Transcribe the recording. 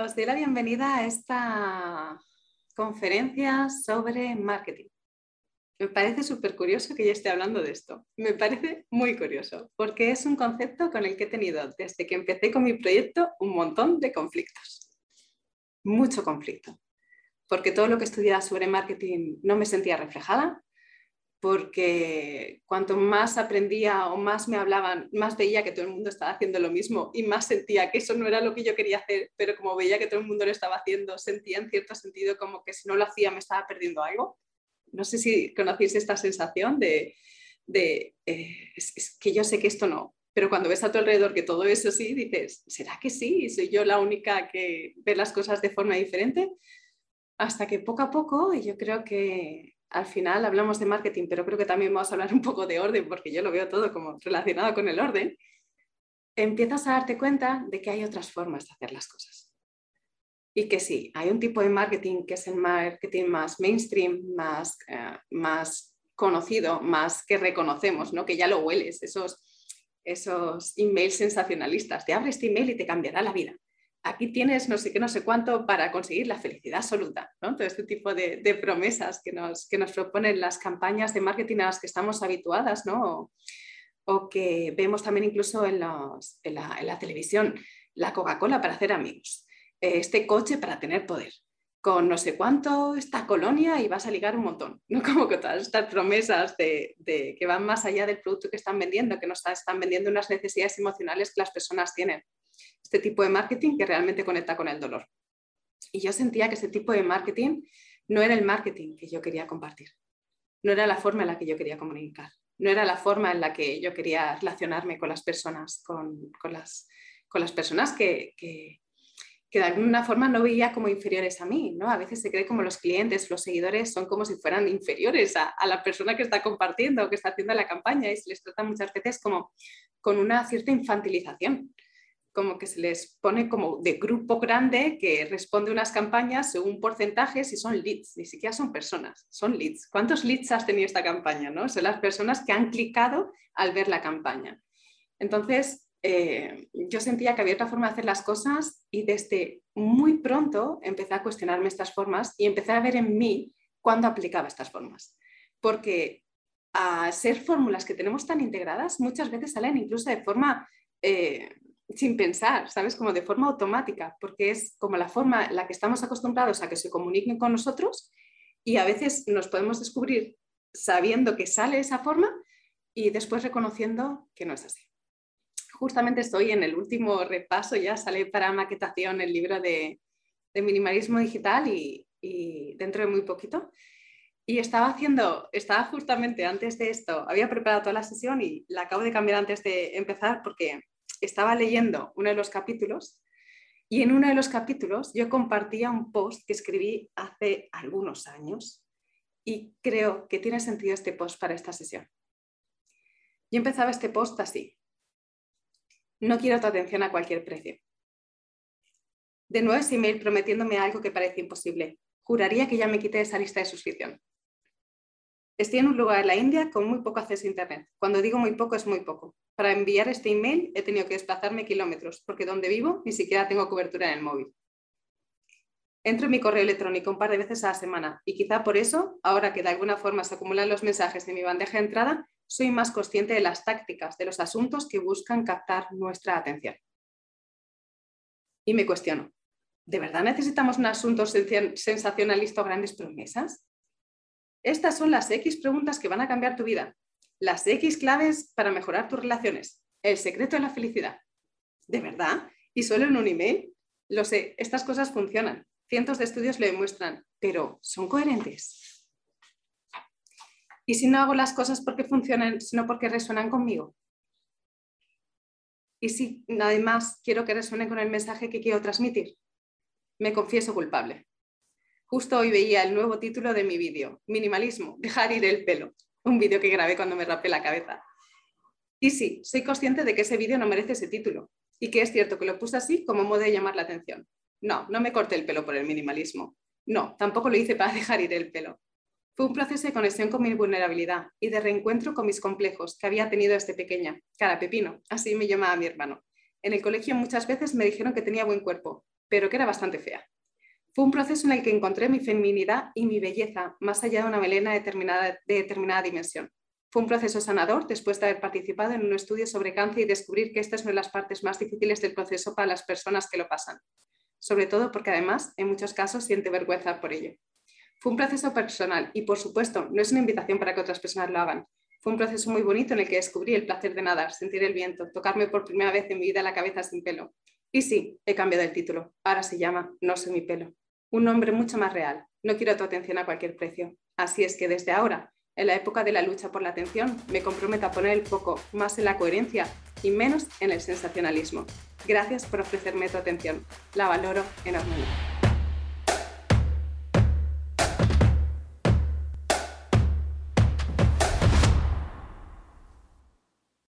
os doy la bienvenida a esta conferencia sobre marketing. Me parece súper curioso que ya esté hablando de esto. Me parece muy curioso, porque es un concepto con el que he tenido desde que empecé con mi proyecto un montón de conflictos. Mucho conflicto. Porque todo lo que estudiaba sobre marketing no me sentía reflejada, porque cuanto más aprendía o más me hablaban, más veía que todo el mundo estaba haciendo lo mismo y más sentía que eso no era lo que yo quería hacer, pero como veía que todo el mundo lo estaba haciendo, sentía en cierto sentido como que si no lo hacía me estaba perdiendo algo. No sé si conocéis esta sensación de, de eh, es, que yo sé que esto no, pero cuando ves a tu alrededor que todo eso sí, dices, ¿será que sí? ¿Soy yo la única que ve las cosas de forma diferente? Hasta que poco a poco, y yo creo que al final hablamos de marketing, pero creo que también vamos a hablar un poco de orden, porque yo lo veo todo como relacionado con el orden, empiezas a darte cuenta de que hay otras formas de hacer las cosas. Y que sí, hay un tipo de marketing que es el marketing más mainstream, más, eh, más conocido, más que reconocemos, ¿no? que ya lo hueles, esos, esos emails sensacionalistas. Te abres este email y te cambiará la vida aquí tienes no sé qué, no sé cuánto para conseguir la felicidad absoluta. ¿no? Todo este tipo de, promesas que nos, que nos, proponen las campañas de marketing a las que estamos habituadas ¿no? o, que vemos también incluso en, en, la, televisión. La Coca-Cola para hacer amigos, eh, este coche para tener poder, con no sé cuánto esta colonia y vas a ligar un montón, ¿no? Como que todas estas promesas de, de, que van más allá del producto que están vendiendo, que nos están vendiendo unas necesidades emocionales que las personas tienen este tipo de marketing que realmente conecta con el dolor. Y yo sentía que ese tipo de marketing no era el marketing que yo quería compartir, no era la forma en la que yo quería comunicar, no era la forma en la que yo quería relacionarme con las personas, con, las, con las, personas que, que, de alguna forma no veía como inferiores a mí. ¿no? A veces se cree como los clientes, los seguidores son como si fueran inferiores a, la persona que está compartiendo que está haciendo la campaña y se les trata muchas veces como con una cierta infantilización como que se les pone como de grupo grande que responde unas campañas según porcentajes y son leads, ni siquiera son personas, son leads. ¿Cuántos leads has tenido esta campaña? ¿no? Son las personas que han clicado al ver la campaña. Entonces, eh, yo sentía que había otra forma de hacer las cosas y desde muy pronto empecé a cuestionarme estas formas y empecé a ver en mí cuándo aplicaba estas formas. Porque a ser fórmulas que tenemos tan integradas, muchas veces salen incluso de forma eh, sin pensar, ¿sabes? Como de forma automática, porque es como la forma en la que estamos acostumbrados a que se comuniquen con nosotros y a veces nos podemos descubrir sabiendo que sale esa forma y después reconociendo que no es así. Justamente estoy en el último repaso, ya sale para maquetación el libro de, minimalismo digital y, y dentro de muy poquito. Y estaba haciendo, estaba justamente antes de esto, había preparado toda la sesión y la acabo de cambiar antes de empezar porque estaba leyendo uno de los capítulos y en uno de los capítulos yo compartía un post que escribí hace algunos años y creo que tiene sentido este post para esta sesión. Yo empezaba este post así. No quiero tu atención a cualquier precio. De nuevo ese email prometiéndome algo que parece imposible. Juraría que ya me quité esa lista de suscripción. Estoy en un lugar en la India con muy poco acceso a Internet. Cuando digo muy poco es muy poco. Para enviar este email he tenido que desplazarme kilómetros porque donde vivo ni siquiera tengo cobertura en el móvil. Entro en mi correo electrónico un par de veces a la semana y quizá por eso, ahora que de alguna forma se acumulan los mensajes en mi bandeja de entrada, soy más consciente de las tácticas, de los asuntos que buscan captar nuestra atención. Y me cuestiono, ¿de verdad necesitamos un asunto sensacionalista o grandes promesas? Estas son las X preguntas que van a cambiar tu vida. Las X claves para mejorar tus relaciones. El secreto de la felicidad. ¿De verdad? ¿Y solo en un email? Lo sé, estas cosas funcionan. Cientos de estudios lo demuestran, pero ¿son coherentes? ¿Y si no hago las cosas porque funcionan, sino porque resuenan conmigo? ¿Y si además quiero que resuene con el mensaje que quiero transmitir? Me confieso culpable. Justo hoy veía el nuevo título de mi vídeo, Minimalismo, dejar ir el pelo, un vídeo que grabé cuando me rapé la cabeza. Y sí, soy consciente de que ese vídeo no merece ese título y que es cierto que lo puse así como modo de llamar la atención. No, no me corté el pelo por el minimalismo. No, tampoco lo hice para dejar ir el pelo. Fue un proceso de conexión con mi vulnerabilidad y de reencuentro con mis complejos que había tenido desde pequeña. Cara pepino, así me llamaba mi hermano. En el colegio muchas veces me dijeron que tenía buen cuerpo, pero que era bastante fea. Fue un proceso en el que encontré mi feminidad y mi belleza, más allá de una melena determinada, de determinada dimensión. Fue un proceso sanador después de haber participado en un estudio sobre cáncer y descubrir que esta es una de las partes más difíciles del proceso para las personas que lo pasan, sobre todo porque además en muchos casos siente vergüenza por ello. Fue un proceso personal y por supuesto no es una invitación para que otras personas lo hagan. Fue un proceso muy bonito en el que descubrí el placer de nadar, sentir el viento, tocarme por primera vez en mi vida la cabeza sin pelo. Y sí, he cambiado el título. Ahora se llama No sé mi pelo. Un nombre mucho más real. No quiero tu atención a cualquier precio. Así es que desde ahora en la época de la lucha por la atención, me comprometo a poner el foco más en la coherencia y menos en el sensacionalismo. Gracias por ofrecerme tu atención. La valoro enormemente.